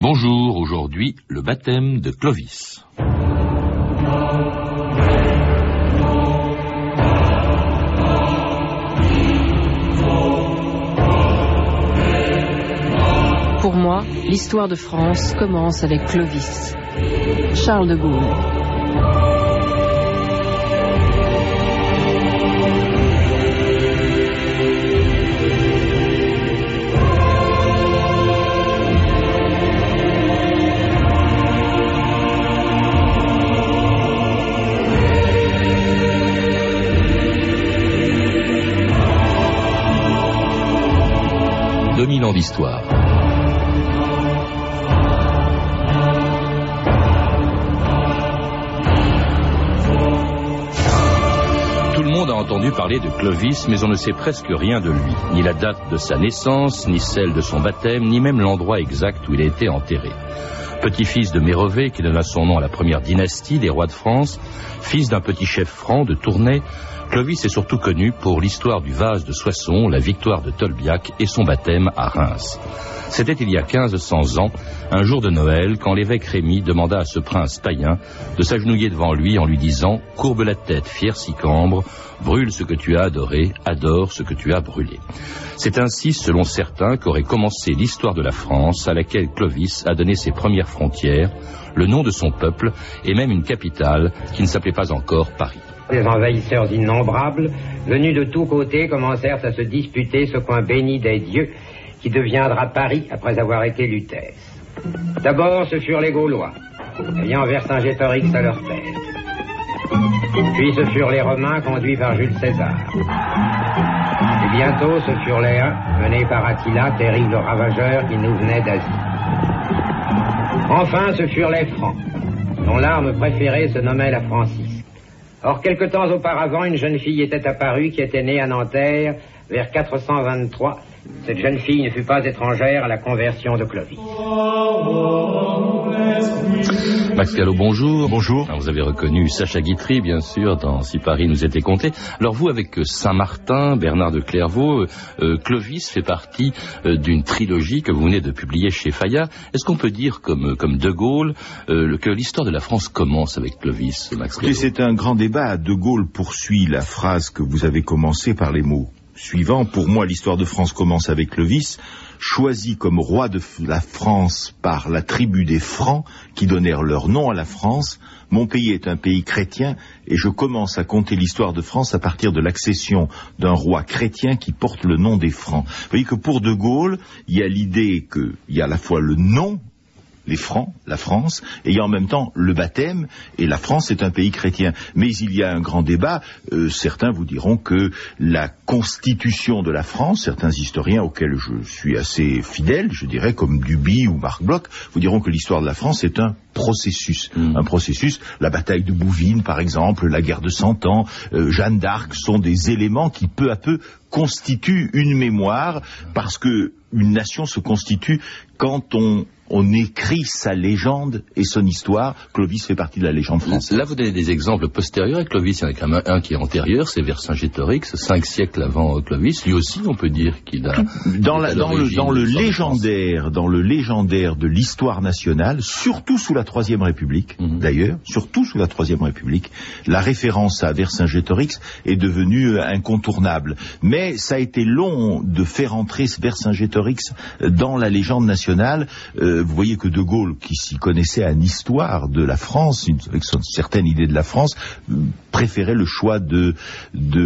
Bonjour, aujourd'hui le baptême de Clovis. Pour moi, l'histoire de France commence avec Clovis. Charles de Gaulle. D'histoire. Tout le monde a entendu parler de Clovis, mais on ne sait presque rien de lui. Ni la date de sa naissance, ni celle de son baptême, ni même l'endroit exact où il a été enterré. Petit-fils de Mérové, qui donna son nom à la première dynastie des rois de France, fils d'un petit chef franc de Tournai, Clovis est surtout connu pour l'histoire du vase de Soissons, la victoire de Tolbiac et son baptême à Reims. C'était il y a 1500 ans, un jour de Noël, quand l'évêque Rémy demanda à ce prince païen de s'agenouiller devant lui en lui disant « Courbe la tête, fier Sicambre, brûle ce que tu as adoré, adore ce que tu as brûlé ». C'est ainsi, selon certains, qu'aurait commencé l'histoire de la France, à laquelle Clovis a donné ses premières frontières, le nom de son peuple et même une capitale qui ne s'appelait pas encore Paris. Des envahisseurs innombrables, venus de tous côtés, commencèrent à se disputer ce coin béni des dieux qui deviendra Paris après avoir été Lutèce. D'abord, ce furent les Gaulois, ayant Vercingétorix à leur tête. Puis ce furent les Romains conduits par Jules César. Et bientôt, ce furent les Huns, menés par Attila, terrible ravageur qui nous venait d'Asie. Enfin, ce furent les Francs, dont l'arme préférée se nommait la Francis. Or, quelque temps auparavant, une jeune fille était apparue qui était née à Nanterre vers 423. Cette jeune fille ne fut pas étrangère à la conversion de Clovis. Max Gallo, bonjour. Bonjour. Alors, vous avez reconnu Sacha Guitry, bien sûr, dans Si Paris nous était compté. Alors vous, avec Saint-Martin, Bernard de Clairvaux, euh, Clovis fait partie euh, d'une trilogie que vous venez de publier chez Fayard. Est-ce qu'on peut dire, comme, comme De Gaulle, euh, que l'histoire de la France commence avec Clovis, Max Gallo C'est un grand débat. De Gaulle poursuit la phrase que vous avez commencée par les mots suivants. Pour moi, l'histoire de France commence avec Clovis, choisi comme roi de la France par la tribu des Francs, qui donnèrent leur nom à la France. Mon pays est un pays chrétien, et je commence à compter l'histoire de France à partir de l'accession d'un roi chrétien qui porte le nom des Francs. Vous voyez que pour De Gaulle, il y a l'idée qu'il y a à la fois le nom les Francs, la France, et il y a en même temps le baptême, et la France est un pays chrétien. Mais il y a un grand débat, euh, certains vous diront que la constitution de la France, certains historiens auxquels je suis assez fidèle, je dirais comme Duby ou Marc Bloch, vous diront que l'histoire de la France est un processus. Mm. Un processus, la bataille de Bouvines par exemple, la guerre de Cent Ans, euh, Jeanne d'Arc sont des éléments qui peu à peu constituent une mémoire, parce que une nation se constitue quand on on écrit sa légende et son histoire. Clovis fait partie de la légende française. Là, vous donnez des exemples postérieurs à Clovis. Il y en a quand même un qui est antérieur, c'est Vercingétorix, cinq siècles avant Clovis. Lui aussi, on peut dire qu'il a... Dans, la- le, dans légendaire, dans le légendaire de l'histoire nationale, surtout sous la Troisième République, Mhm. d'ailleurs, surtout sous la Troisième République, la référence à Vercingétorix est devenue euh, incontournable. Mais ça a été long de faire entrer ce Vercingétorix dans la légende nationale. Euh, vous voyez que De Gaulle, qui s'y connaissait en histoire de la France, une- avec son certaine idée de la France, euh, préférait le choix de,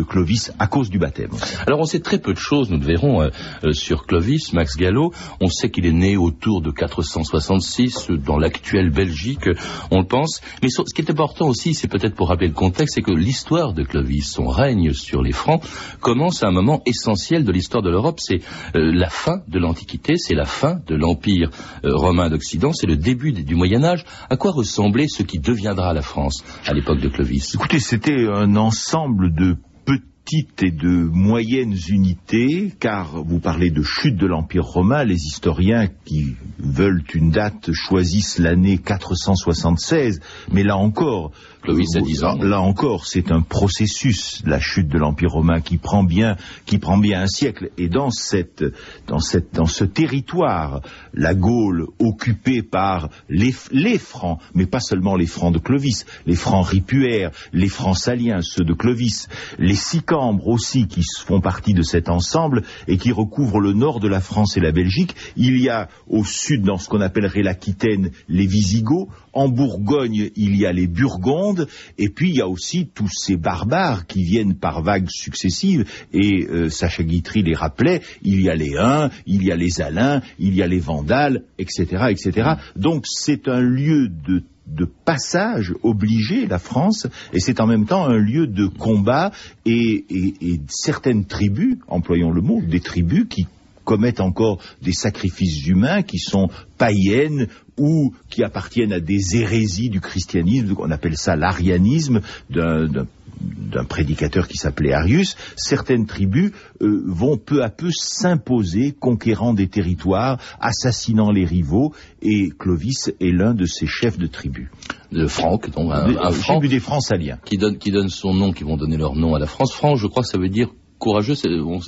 Clovis à cause du baptême. Alors on sait très peu de choses, nous le verrons, euh, euh, sur Clovis, Max Gallo. On sait qu'il est né autour de 466 euh, dans l'actuelle Belgique, euh, on le pense. Mais ce qui est important aussi, c'est peut-être pour rappeler le contexte, c'est que l'histoire de Clovis, son règne sur les Francs, commence à un moment essentiel de l'histoire de l'Europe. C'est euh, la fin de l'Antiquité, c'est la fin de l'Empire euh, romain d'Occident, c'est le début du Moyen Âge. À quoi ressemblait ce qui deviendra la France à l'époque de Clovis? Écoutez, c'était un ensemble de petites et de moyennes unités, car vous parlez de chute de l'Empire romain, les historiens qui veulent une date choisissent l'année 476, mais là encore, Clovis a 10 ans. Là encore, c'est un processus, la chute de l'Empire romain, qui prend bien, qui prend bien un siècle. Et dans cette, dans cette, dans ce territoire, la Gaule occupée par les, les Francs, mais pas seulement les Francs de Clovis, les Francs ripuaires, les Francs saliens, ceux de Clovis, les Sicambres aussi, qui font partie de cet ensemble et qui recouvrent le nord de la France et la Belgique. Il y a au sud, dans ce qu'on appellerait l'Aquitaine, les Visigoths. En Bourgogne, il y a les Burgondes, et puis il y a aussi tous ces barbares qui viennent par vagues successives, et euh, Sacha Guitry les rappelait, il y a les Huns, il y a les Alains, il y a les Vandales, etc., etc. Donc c'est un lieu de passage obligé, la France, et c'est en même temps un lieu de combat et, et, et certaines tribus, employons le mot, des tribus qui commettent encore des sacrifices humains qui sont païennes ou qui appartiennent à des hérésies du christianisme, on appelle ça l'arianisme d'un prédicateur qui s'appelait Arius, certaines tribus euh, vont peu à peu s'imposer, conquérant des territoires, assassinant les rivaux, et Clovis est l'un de ces chefs de tribus. De Franck, donc un, un euh, Franc tribu des Francaliens. qui donne, qui donne son nom, qui vont donner leur nom à la France. Franc, je crois que ça veut dire courageux. c'est- on-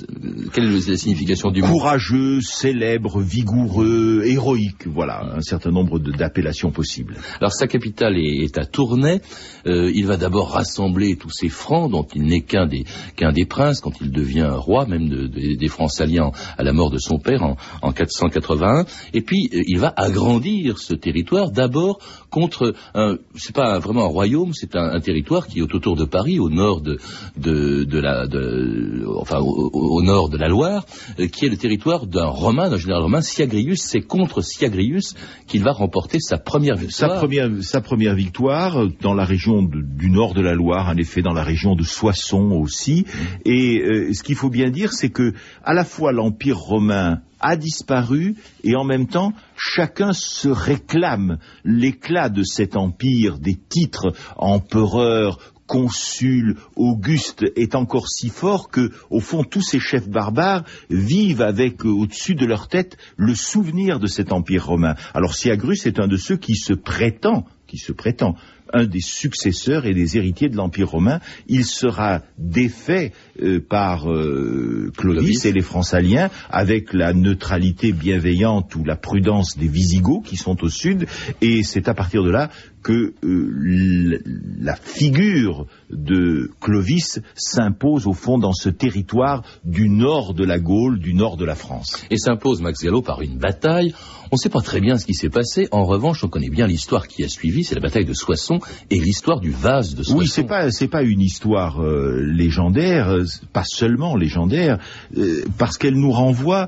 quelle est la signification du mot? Courageux, célèbre, vigoureux, héroïque, voilà, un certain nombre de- d'appellations possibles. Alors sa capitale est, est à Tournai. Euh, il va d'abord rassembler tous ces francs dont il n'est qu'un des qu'un des princes quand il devient roi même de- de- des francs saliens à la mort de son père en, en 481. Et puis euh, il va agrandir ce territoire d'abord contre un c'est pas un- vraiment un royaume, c'est un, un territoire qui est autour de Paris, au nord de de, de la de, enfin au, au- au nord de la Loire, euh, qui est le territoire d'un romain, d'un général romain, Siagrius. C'est contre Siagrius qu'il va remporter sa première Sa victoire. première, sa première victoire euh, dans la région de- du nord de la Loire, en effet dans la région de Soissons aussi. Et euh, ce qu'il faut bien dire, c'est que à la fois l'Empire romain a disparu et en même temps chacun se réclame l'éclat de cet empire, des titres empereur, consul, Auguste est encore si fort que, au fond, tous ces chefs barbares vivent avec euh, au-dessus de leur tête le souvenir de cet empire romain. Alors Siagrus est un de ceux qui se prétend, qui se prétend, un des successeurs et des héritiers de l'empire romain. Il sera défait euh, par euh, Clovis et les Francaliens avec la neutralité bienveillante ou la prudence des Visigoths qui sont au sud. Et c'est à partir de là que euh, la figure de Clovis s'impose au fond dans ce territoire du nord de la Gaule, du nord de la France. et s'impose Max Gallo par une bataille. On ne sait pas très bien ce qui s'est passé. En revanche, on connaît bien l'histoire qui a suivi. C'est la bataille de Soissons et l'histoire du vase de Soissons. Oui, c'est pas c'est pas une histoire euh, légendaire, euh, pas seulement légendaire, euh, parce qu'elle nous renvoie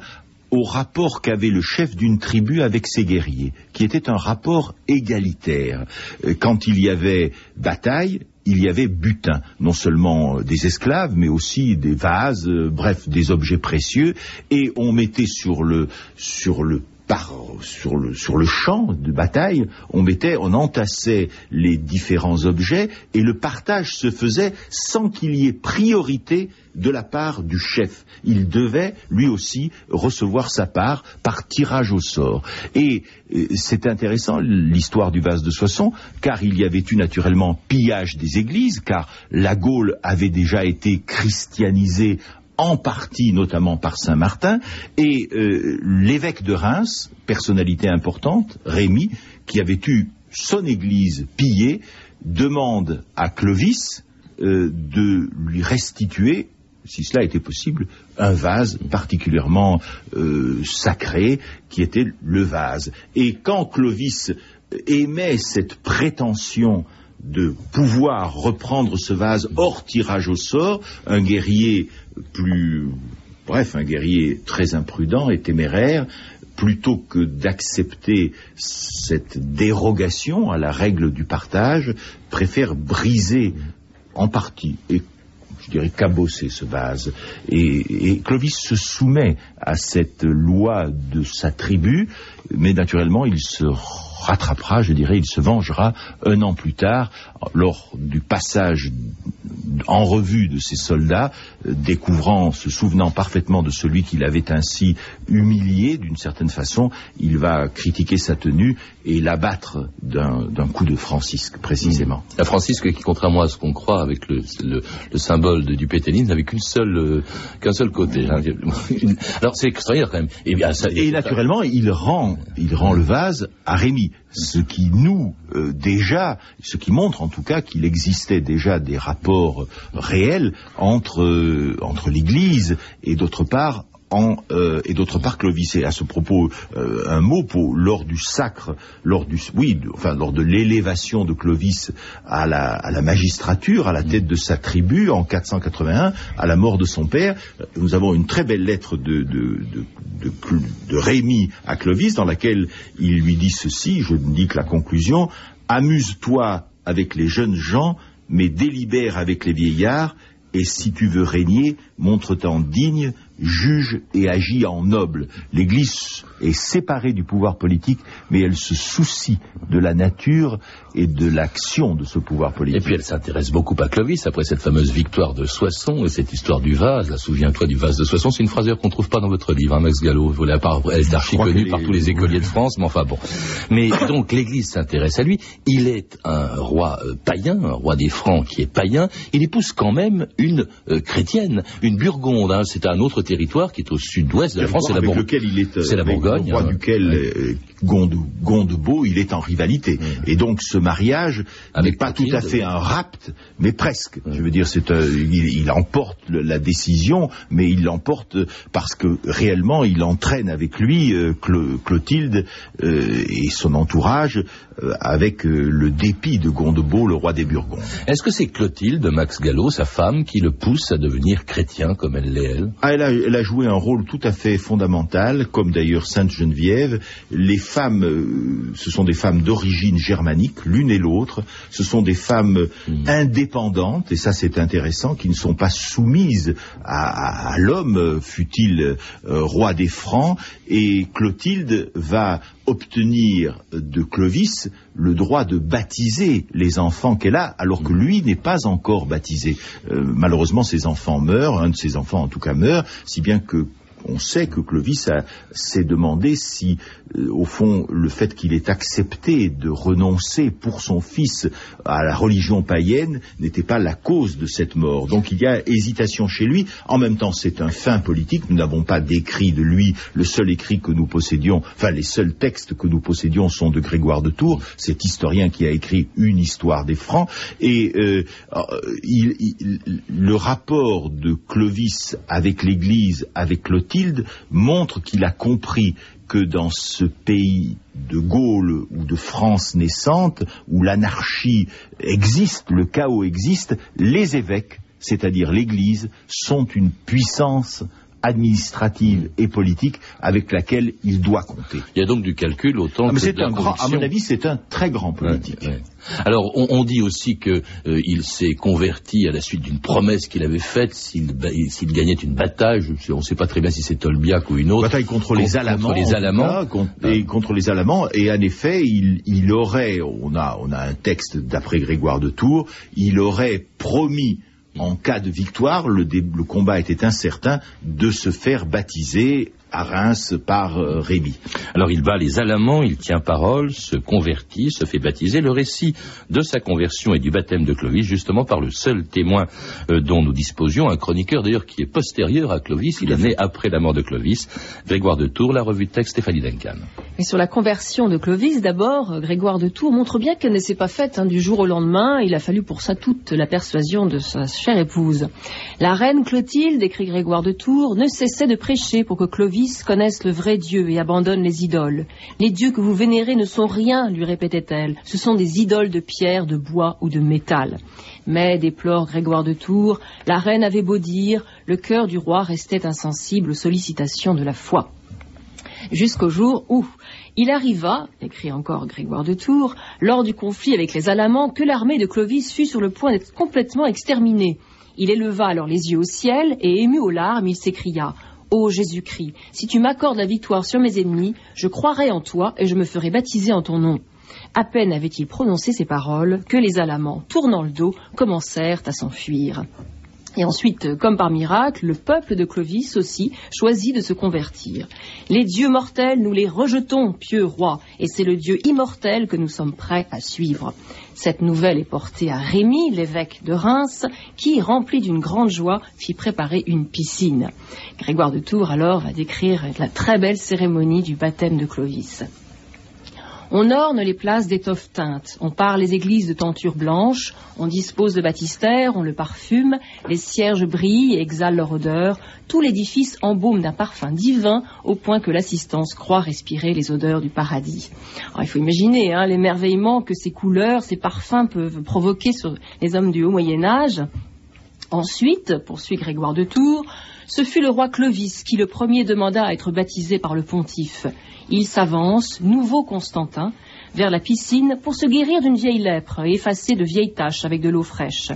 au rapport qu'avait le chef d'une tribu avec ses guerriers, qui était un rapport égalitaire. Quand il y avait bataille, il y avait butin, non seulement des esclaves, mais aussi des vases, bref, des objets précieux, et on mettait sur le sur le par, sur le, sur le champ de bataille, on mettait, on entassait les différents objets et le partage se faisait sans qu'il y ait priorité de la part du chef. Il devait lui aussi recevoir sa part par tirage au sort. Et euh, c'est intéressant l'histoire du vase de Soissons, car il y avait eu naturellement pillage des églises, car la Gaule avait déjà été christianisée en partie notamment par Saint Martin, et euh, l'évêque de Reims, personnalité importante, Rémy, qui avait eu son église pillée, demande à Clovis euh, de lui restituer, si cela était possible, un vase particulièrement euh, sacré, qui était le vase. Et quand Clovis émet cette prétention de pouvoir reprendre ce vase hors tirage au sort, un guerrier plus, bref, un guerrier très imprudent et téméraire, plutôt que d'accepter cette dérogation à la règle du partage, préfère briser en partie et je dirais, cabosser ce vase. Et, et, Clovis se soumet à cette loi de sa tribu, mais naturellement, il se rattrapera, je dirais, il se vengera un an plus tard, lors du passage en revue de ses soldats, découvrant, se souvenant parfaitement de celui qu'il avait ainsi humilié d'une certaine façon, il va critiquer sa tenue et l'abattre d'un coup de Francisque, précisément. La Francisque qui, contrairement à ce qu'on croit avec le, symbole de, du pétainisme, n'avait qu'une seule, euh, qu'un seul côté. Hein. Alors c'est extraordinaire quand même. Et, bien, et naturellement, il rend, il rend le vase à Ce qui nous euh, déjà, ce qui montre en tout cas qu'il existait déjà des rapports réels entre euh, entre l'Église et d'autre part euh, et d'autre part Clovis. Et à ce propos, euh, un mot pour lors du sacre, lors du oui, enfin lors de l'élévation de Clovis à la, magistrature, à la tête de sa tribu en 481, à la mort de son père, euh, nous avons une très belle lettre de, de, de, de à Clovis dans laquelle il lui dit ceci, je ne dis que la conclusion, amuse-toi avec les jeunes gens, mais délibère avec les vieillards, et si tu veux régner, montre-t'en digne juge et agit en noble. L'Église est séparée du pouvoir politique, mais elle se soucie de la nature et de l'action de ce pouvoir politique. Et puis elle s'intéresse beaucoup à Clovis, après cette fameuse victoire de Soissons et cette histoire du vase. Souviens-toi du vase de Soissons, c'est une phrase qu'on trouve pas dans votre livre, hein, Max Gallo. Elle est archi connue par tous les écoliers de France, mais enfin bon. Mais donc l'Église s'intéresse à lui. Il est un roi euh, païen, un roi des Francs qui est païen. Il épouse quand même une euh, chrétienne, une Burgonde. Hein. c'est un autre territoire qui est au sud-ouest de la France. C'est la, la Bourgogne. Le roi hein. duquel euh, Gondebeau, il est en rivalité. Et donc ce mariage n'est pas tout à fait un rapt, mais presque. Je veux dire, c'est euh, il, emporte la décision, mais il l'emporte parce que réellement il entraîne avec lui euh, Clotilde et son entourage avec le dépit de Gondebeau, le roi des Burgondes. Est-ce que c'est Clotilde, Max Gallo, sa femme, qui le pousse à devenir chrétien comme elle l'est elle? Ah, elle, a, elle a joué un rôle tout à fait fondamental, comme d'ailleurs Sainte Geneviève. Les femmes, euh, ce sont des femmes d'origine germanique, l'une et l'autre. Ce sont des femmes hmm. indépendantes, et ça c'est intéressant, qui ne sont pas soumises à, l'homme, fut-il euh, roi des Francs. Et Clotilde va obtenir de Clovis le droit de baptiser les enfants qu'elle a, alors que lui n'est pas encore baptisé. Euh, malheureusement, ses enfants meurent, un de ses enfants en tout cas meurt, si bien que on sait que Clovis s'est demandé si, euh, au fond, le fait qu'il ait accepté de renoncer pour son fils à la religion païenne n'était pas la cause de cette mort. Donc il y a hésitation chez lui. En même temps, c'est un fin politique. Nous n'avons pas d'écrit de lui. Le seul écrit que nous possédions, enfin les seuls textes que nous possédions sont de Grégoire de Tours, cet historien qui a écrit une histoire des Francs. Et euh, le rapport de Clovis avec l'Église, avec Montre qu'il a compris que dans ce pays de Gaule ou de France naissante, où l'anarchie existe, le chaos existe, les évêques, c'est-à-dire l'Église, sont une puissance administrative et politique avec laquelle il doit compter. Il y a donc du calcul autant ah, que de un grand, À mon avis, c'est un très grand politique. Alors, on, dit aussi qu'il euh, s'est converti à la suite d'une promesse qu'il avait faite s'il gagnait une bataille. on ne sait pas très bien si c'est Tolbiac ou une autre. Bataille contre, les Alamans. les Alamans. et contre les Alamans. Et en effet, il, il aurait, on a, on a un texte d'après Grégoire de Tours, il aurait promis en cas de victoire, le, combat était incertain, de se faire baptiser à Reims par euh, Rémy. Alors il bat les Alamans, il tient parole, se convertit, se fait baptiser. Le récit de sa conversion et du baptême de Clovis, justement par le seul témoin euh, dont nous disposions, un chroniqueur d'ailleurs qui est postérieur à Clovis, il est né après la mort de Clovis, Grégoire de Tours, la revue de texte Stéphanie Duncan. Et sur la conversion de Clovis, d'abord, Grégoire de Tours montre bien qu'elle ne s'est pas faite hein, du jour au lendemain. Il a fallu pour ça toute la persuasion de sa chère épouse. La reine Clotilde, écrit Grégoire de Tours, ne cessait de prêcher pour que Clovis connaissent le vrai Dieu et abandonnent les idoles. Les dieux que vous vénérez ne sont rien, lui répétait-elle. Ce sont des idoles de pierre, de bois ou de métal. Mais, déplore Grégoire de Tours, la reine avait beau dire, le cœur du roi restait insensible aux sollicitations de la foi. Jusqu'au jour où il arriva, écrit encore Grégoire de Tours, lors du conflit avec les Alamans, que l'armée de Clovis fut sur le point d'être complètement exterminée. Il éleva alors les yeux au ciel et ému aux larmes, il s'écria Ô Jésus-Christ, si tu m'accordes la victoire sur mes ennemis, je croirai en toi et je me ferai baptiser en ton nom. À peine avait-il prononcé ces paroles que les Alamans, tournant le dos, commencèrent à s'enfuir. Et ensuite, comme par miracle, le peuple de Clovis aussi choisit de se convertir. Les dieux mortels, nous les rejetons, pieux roi, et c'est le Dieu immortel que nous sommes prêts à suivre. Cette nouvelle est portée à Rémy, l'évêque de Reims, qui, rempli d'une grande joie, fit préparer une piscine. Grégoire de Tours alors va décrire la très belle cérémonie du baptême de Clovis. On orne les places d'étoffes teintes, on part les églises de tentures blanches, on dispose de baptistères, on le parfume, les cierges brillent et exhalent leur odeur, tout l'édifice embaume d'un parfum divin au point que l'assistance croit respirer les odeurs du paradis. il faut imaginer hein, l'émerveillement que ces couleurs, ces parfums peuvent provoquer sur les hommes du haut Moyen Âge. Ensuite, poursuit Grégoire de Tours, ce fut le roi Clovis qui le premier demanda à être baptisé par le pontife. Il s'avance, nouveau Constantin, vers la piscine pour se guérir d'une vieille lèpre et effacer de vieilles taches avec de l'eau fraîche.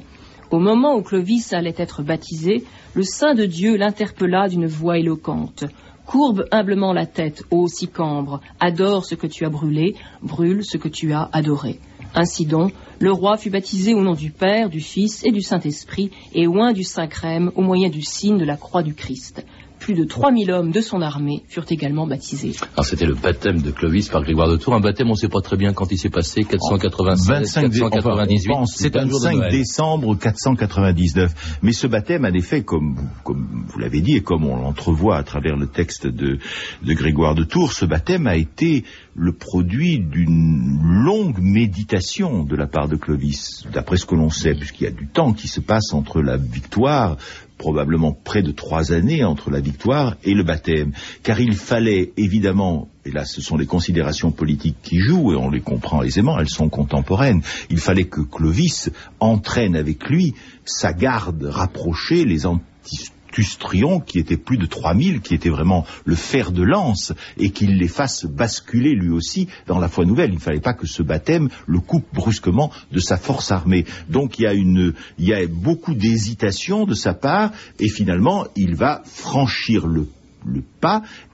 Au moment où Clovis allait être baptisé, le Saint de Dieu l'interpella d'une voix éloquente. Courbe humblement la tête, ô Sicambre, adore ce que tu as brûlé, brûle ce que tu as adoré. Ainsi donc, le roi fut baptisé au nom du Père, du Fils et du Saint-Esprit, et oint du Saint-Crème au moyen du signe de la croix du Christ plus de 3000 hommes de son armée furent également baptisés. Alors c'était le baptême de Clovis par Grégoire de Tours, un baptême on ne sait pas très bien quand il s'est passé, 496, 498. C'est un 5 décembre 499. Mais ce baptême, en effet, comme, comme vous l'avez dit et comme on l'entrevoit à travers le texte de, de Grégoire de Tours, ce baptême a été le produit d'une longue méditation de la part de Clovis, d'après ce que l'on sait, puisqu'il y a du temps qui se passe entre la victoire probablement près de trois années entre la victoire et le baptême, car il fallait évidemment, et là ce sont les considérations politiques qui jouent, et on les comprend aisément, elles sont contemporaines, il fallait que Clovis entraîne avec lui sa garde rapprochée, les anti Tustrion, qui était plus de 3000, qui était vraiment le fer de lance, et qu'il les fasse basculer lui aussi dans la foi nouvelle. Il ne fallait pas que ce baptême le coupe brusquement de sa force armée. Donc il y a beaucoup d'hésitation de sa part, et finalement il va franchir le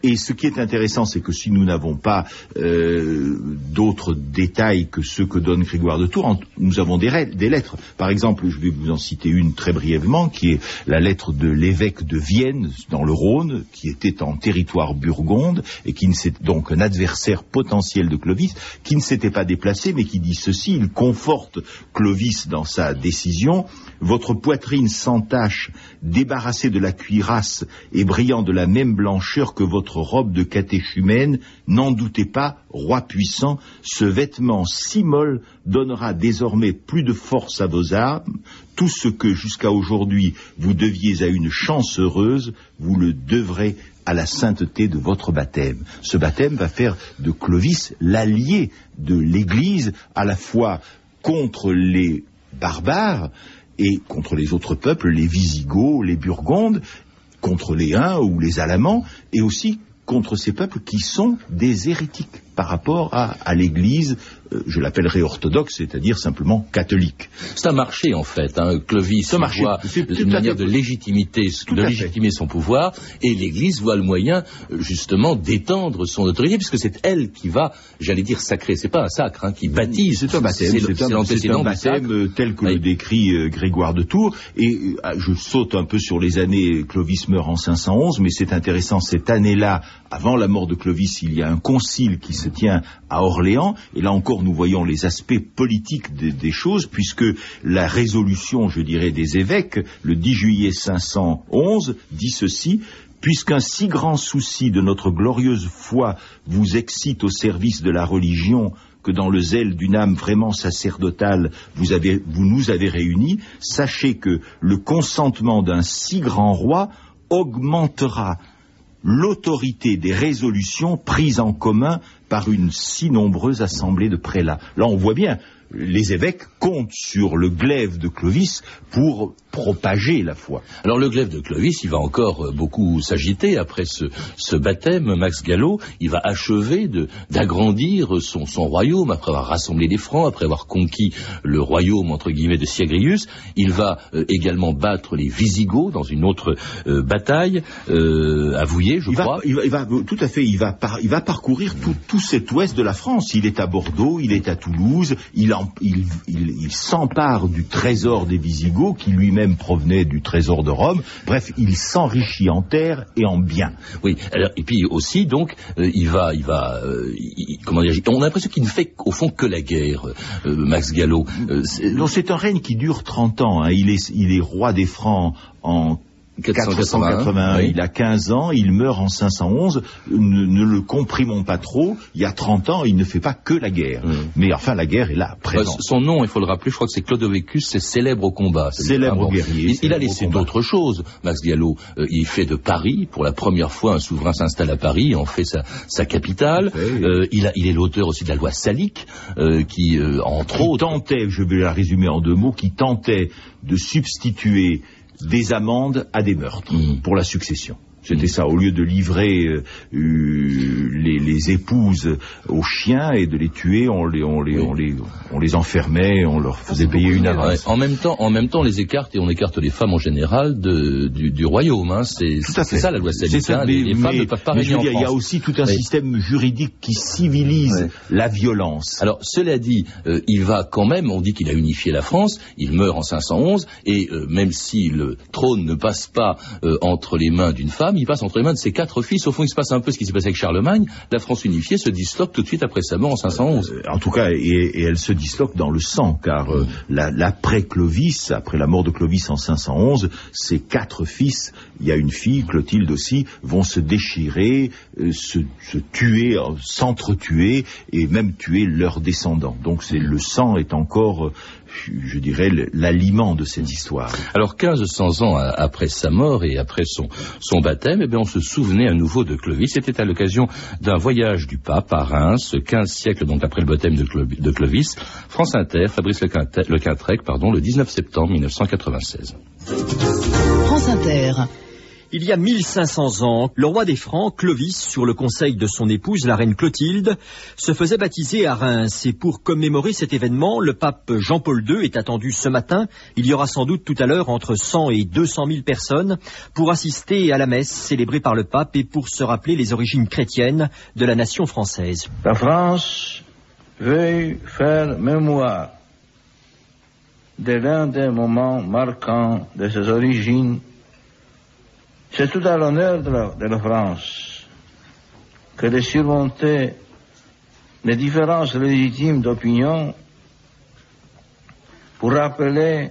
Et ce qui est intéressant, c'est que si nous n'avons pas euh, d'autres détails que ceux que donne Grégoire de Tours, nous avons des, des, lettres. Par exemple, je vais vous en citer une très brièvement, qui est la lettre de l'évêque de Vienne, dans le Rhône, qui était en territoire burgonde, et qui ne donc un adversaire potentiel de Clovis, qui ne s'était pas déplacé, mais qui dit ceci, il conforte Clovis dans sa décision, votre poitrine sans tache, débarrassée de la cuirasse et brillant de la même blancheur que votre robe de catéchumène, n'en doutez pas, roi puissant, ce vêtement si molle donnera désormais plus de force à vos armes. Tout ce que jusqu'à aujourd'hui vous deviez à une chance heureuse, vous le devrez à la sainteté de votre baptême. Ce baptême va faire de Clovis l'allié de l'Église, à la fois contre les barbares et contre les autres peuples, les Visigoths, les Burgondes, contre les Huns ou les Alamans, et aussi contre ces peuples qui sont des hérétiques par rapport à, l'Église, euh, je l'appellerai orthodoxe, c'est-à-dire simplement catholique. C'est un marché en fait. Hein. Clovis voit une manière de légitimité, de légitimer son pouvoir, et l'Église voit le moyen euh, justement d'étendre son autorité, puisque c'est elle qui va, j'allais dire sacré, c'est pas un sacre, hein, qui baptise. C'est un baptême, c'est un, baptême euh, tel que le décrit Grégoire de Tours. Et je saute un peu sur les années. Clovis meurt en 511, mais c'est intéressant cette année-là, avant la mort de Clovis, il y a un concile qui se tient à Orléans, et là encore nous voyons les aspects politiques des choses, puisque la résolution, je dirais, des évêques, le 10 juillet 511, dit ceci, Puisqu'un si grand souci de notre glorieuse foi vous excite au service de la religion, que dans le zèle d'une âme vraiment sacerdotale vous, nous avez réunis, sachez que le consentement d'un si grand roi augmentera l'autorité des résolutions prises en commun par une si nombreuse assemblée de prélats. Là, on voit bien, les évêques comptent sur le glaive de Clovis pour propager la foi. Alors le glaive de Clovis, il va encore euh, beaucoup s'agiter après ce, baptême, Max Gallo, il va achever d'agrandir son, royaume après avoir rassemblé des Francs, après avoir conquis le royaume entre guillemets de Siagrius. Il va euh, également battre les Visigoths dans une autre euh, bataille, euh, je crois. il, va, tout à fait, il va, il va parcourir tout, cet ouest de la France. Il est à Bordeaux, il est à Toulouse, il, il s'empare du trésor des Visigoths qui lui-même provenait du trésor de Rome. Bref, il s'enrichit en terre et en biens. Oui, et puis aussi, donc, euh, il va, il va, euh, comment dire, on a l'impression qu'il ne fait au fond que la guerre, euh, Max Gallo. c'est un règne qui dure 30 ans. Hein. Il, est, il est roi des Francs en 481, il a 15 ans, il meurt en 511. Ne, le comprimons pas trop. Il y a 30 ans, il ne fait pas que la guerre. Mm. Mais enfin, la guerre est là, présente. Euh, son nom, il faut le rappeler, je crois que c'est Clodovicus, c'est célèbre au combat. Célèbre guerrier. Il, a laissé d'autres choses, Max Gallo. Euh, il fait de Paris, pour la première fois, un souverain s'installe à Paris, en fait sa, capitale. Euh, il, a, il est l'auteur aussi de la loi salique, qui, entre autres... tentait, je vais la résumer en deux mots, qui tentait de substituer des amendes à des meurtres mmh. pour la succession. C'était ça, au lieu de livrer euh, euh, les, épouses aux chiens et de les tuer, on les, on les, on les, on les enfermait, on leur faisait payer une avance. En même temps, en même temps, on les écarte et on écarte les femmes en général de, du, royaume. Hein. C'est ça la loi salique. Hein. Les, femmes ne peuvent pas régner en France. Il y a aussi tout un système juridique qui civilise la violence. Alors, cela dit, euh, il va quand même, on dit qu'il a unifié la France, il meurt en 511, et même si le trône ne passe pas entre les mains d'une femme, il passe entre les mains de ses quatre fils. Au fond, il se passe un peu ce qui s'est passé avec Charlemagne. La France unifiée se disloque tout de suite après sa mort en 511. Euh, en tout cas, et, elle se disloque dans le sang, car euh, l'après-Clovis, après la mort de Clovis en 511, ses quatre fils, il y a une fille, Clotilde aussi, vont se déchirer, euh, se, se, tuer, s'entretuer, et même tuer leurs descendants. Donc le sang est encore je dirais, l'aliment de cette histoire. Alors 1500 ans après sa mort et après son, son baptême, eh bien, on se souvenait à nouveau de Clovis. C'était à l'occasion d'un voyage du pape à Reims, 15 siècles donc après le baptême de, Clovis. France Inter, Fabrice Le, Quintrec, pardon, le 19 septembre 1996. France Inter. Il y a 1500 ans, le roi des Francs, Clovis, sur le conseil de son épouse, la reine Clotilde, se faisait baptiser à Reims. Et pour commémorer cet événement, le pape Jean-Paul II est attendu ce matin. Il y aura sans doute tout à l'heure entre 100 et 200 000 personnes pour assister à la messe célébrée par le pape et pour se rappeler les origines chrétiennes de la nation française. La France veuille faire mémoire de l'un des moments marquants de ses origines c'est tout à l'honneur de la, France que de surmonter les différences légitimes d'opinion pour rappeler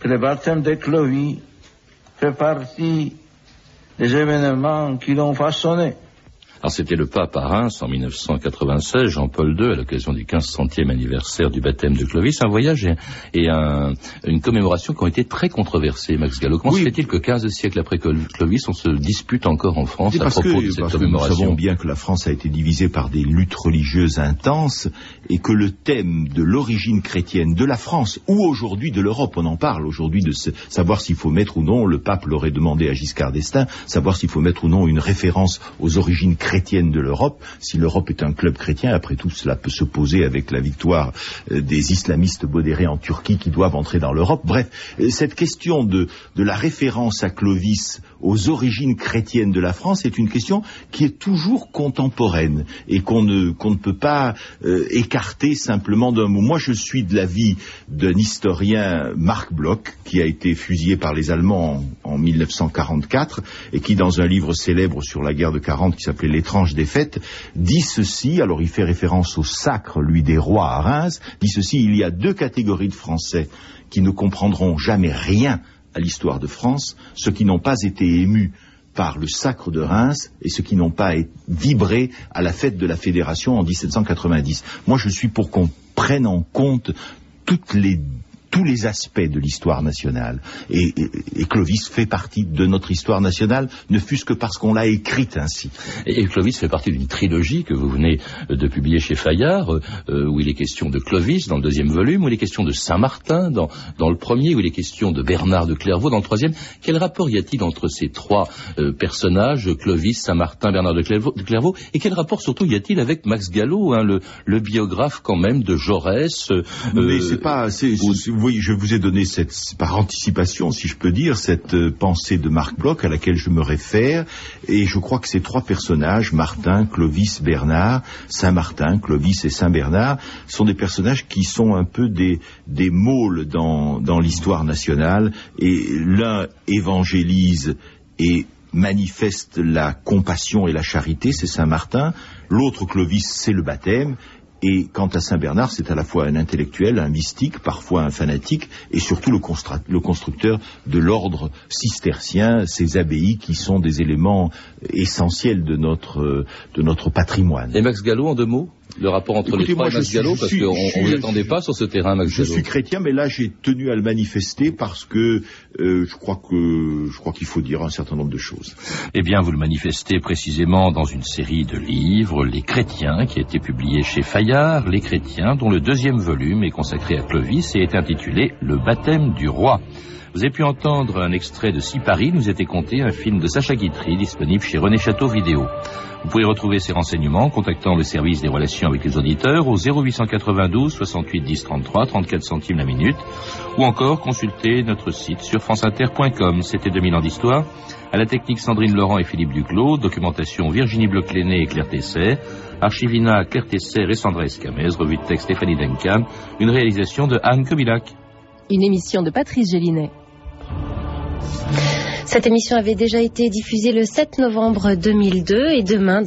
que le baptême de Clovis fait partie des événements qui l'ont façonné. Alors c'était le pape à Reims en 1996, Jean-Paul II, à l'occasion du 1500e anniversaire du baptême de Clovis, un voyage et, une commémoration qui ont été très controversées, Max Gallo. Comment se fait-il que 15 siècles après Clovis, on se dispute encore en France à propos de cette commémoration Nous savons bien que la France a été divisée par des luttes religieuses intenses et que le thème de l'origine chrétienne de la France ou aujourd'hui de l'Europe, on en parle aujourd'hui de savoir s'il faut mettre ou non, le pape l'aurait demandé à Giscard d'Estaing, savoir s'il faut mettre ou non une référence aux origines chrétiennes chrétienne de l'Europe. Si l'Europe est un club chrétien, après tout, cela peut se poser avec la victoire euh, des islamistes modérés en Turquie qui doivent entrer dans l'Europe. Bref, euh, cette question de, de la référence à Clovis aux origines chrétiennes de la France est une question qui est toujours contemporaine et qu'on ne, peut pas euh, écarter simplement d'un mot. Moi, je suis de l'avis d'un historien, Marc Bloch, qui a été fusillé par les Allemands en, en 1944 et qui, dans un livre célèbre sur la guerre de 40 qui s'appelait L'étrange défaite, dit ceci, alors il fait référence au sacre, lui, des rois à Reims, dit ceci, il y a deux catégories de Français qui ne comprendront jamais rien à l'histoire de France, ceux qui n'ont pas été émus par le sacre de Reims et ceux qui n'ont pas vibré à la fête de la Fédération en 1790. Moi, je suis pour qu'on prenne en compte toutes les tous les aspects de l'histoire nationale. Et, Clovis fait partie de notre histoire nationale, ne fût-ce que parce qu'on l'a écrite ainsi. Et, Clovis fait partie d'une trilogie que vous venez de publier chez Fayard, euh, où il est question de Clovis dans le deuxième volume, où il est question de Saint-Martin dans, dans le premier, où il est question de Bernard de Clairvaux dans le troisième. Quel rapport y a-t-il entre ces trois euh, personnages, Clovis, Saint-Martin, Bernard de Clairvaux, et quel rapport surtout y a-t-il avec Max Gallo, hein, le, le, biographe quand même de Jaurès euh, Mais c'est pas, oui, je vous ai donné par anticipation, si je peux dire, cette euh, pensée de Marc Bloch à laquelle je me réfère, et je crois que ces trois personnages, Martin, Clovis, Bernard, Saint-Martin, Clovis et Saint-Bernard, sont des personnages qui sont un peu des, des môles dans, dans l'histoire nationale, et l'un évangélise et manifeste la compassion et la charité, c'est Saint Martin. L'autre Clovis, c'est le baptême. Et quant à Saint Bernard, c'est à la fois un intellectuel, un mystique, parfois un fanatique, et surtout le, constructeur de l'ordre cistercien, ces abbayes qui sont des éléments essentiels de notre, de notre patrimoine. Et Max Gallo, en deux mots? Le rapport entre les trois et Max Gallo, parce qu'on ne vous attendait pas sur ce terrain, Max Gallo. Je suis chrétien, mais là j'ai tenu à le manifester parce que euh, je crois que je crois qu'il faut dire un certain nombre de choses. Eh bien, vous le manifestez précisément dans une série de livres, Les Chrétiens, qui a été publié chez Fayard, Les Chrétiens, dont le deuxième volume est consacré à Clovis et est intitulé Le baptême du roi. Vous avez pu entendre un extrait de Si Paris nous était conté, un film de Sacha Guitry, disponible chez René Château Vidéo. Vous pouvez retrouver ces renseignements en contactant le service des relations avec les auditeurs au 0892 68 10 33 34 centimes la minute ou encore consulter notre site sur franceinter.com. C'était 2000 ans d'histoire. À la technique Sandrine Laurent et Philippe Duclos, documentation Virginie bloch et Claire Tesser, archivina Claire Tesser et Sandra Escamez, revue de texte Stéphanie Duncan, une réalisation de Anne Kobilac. Une émission de Patrice Gélinet. Cette émission avait déjà été diffusée le 7 novembre 2002 et demain dans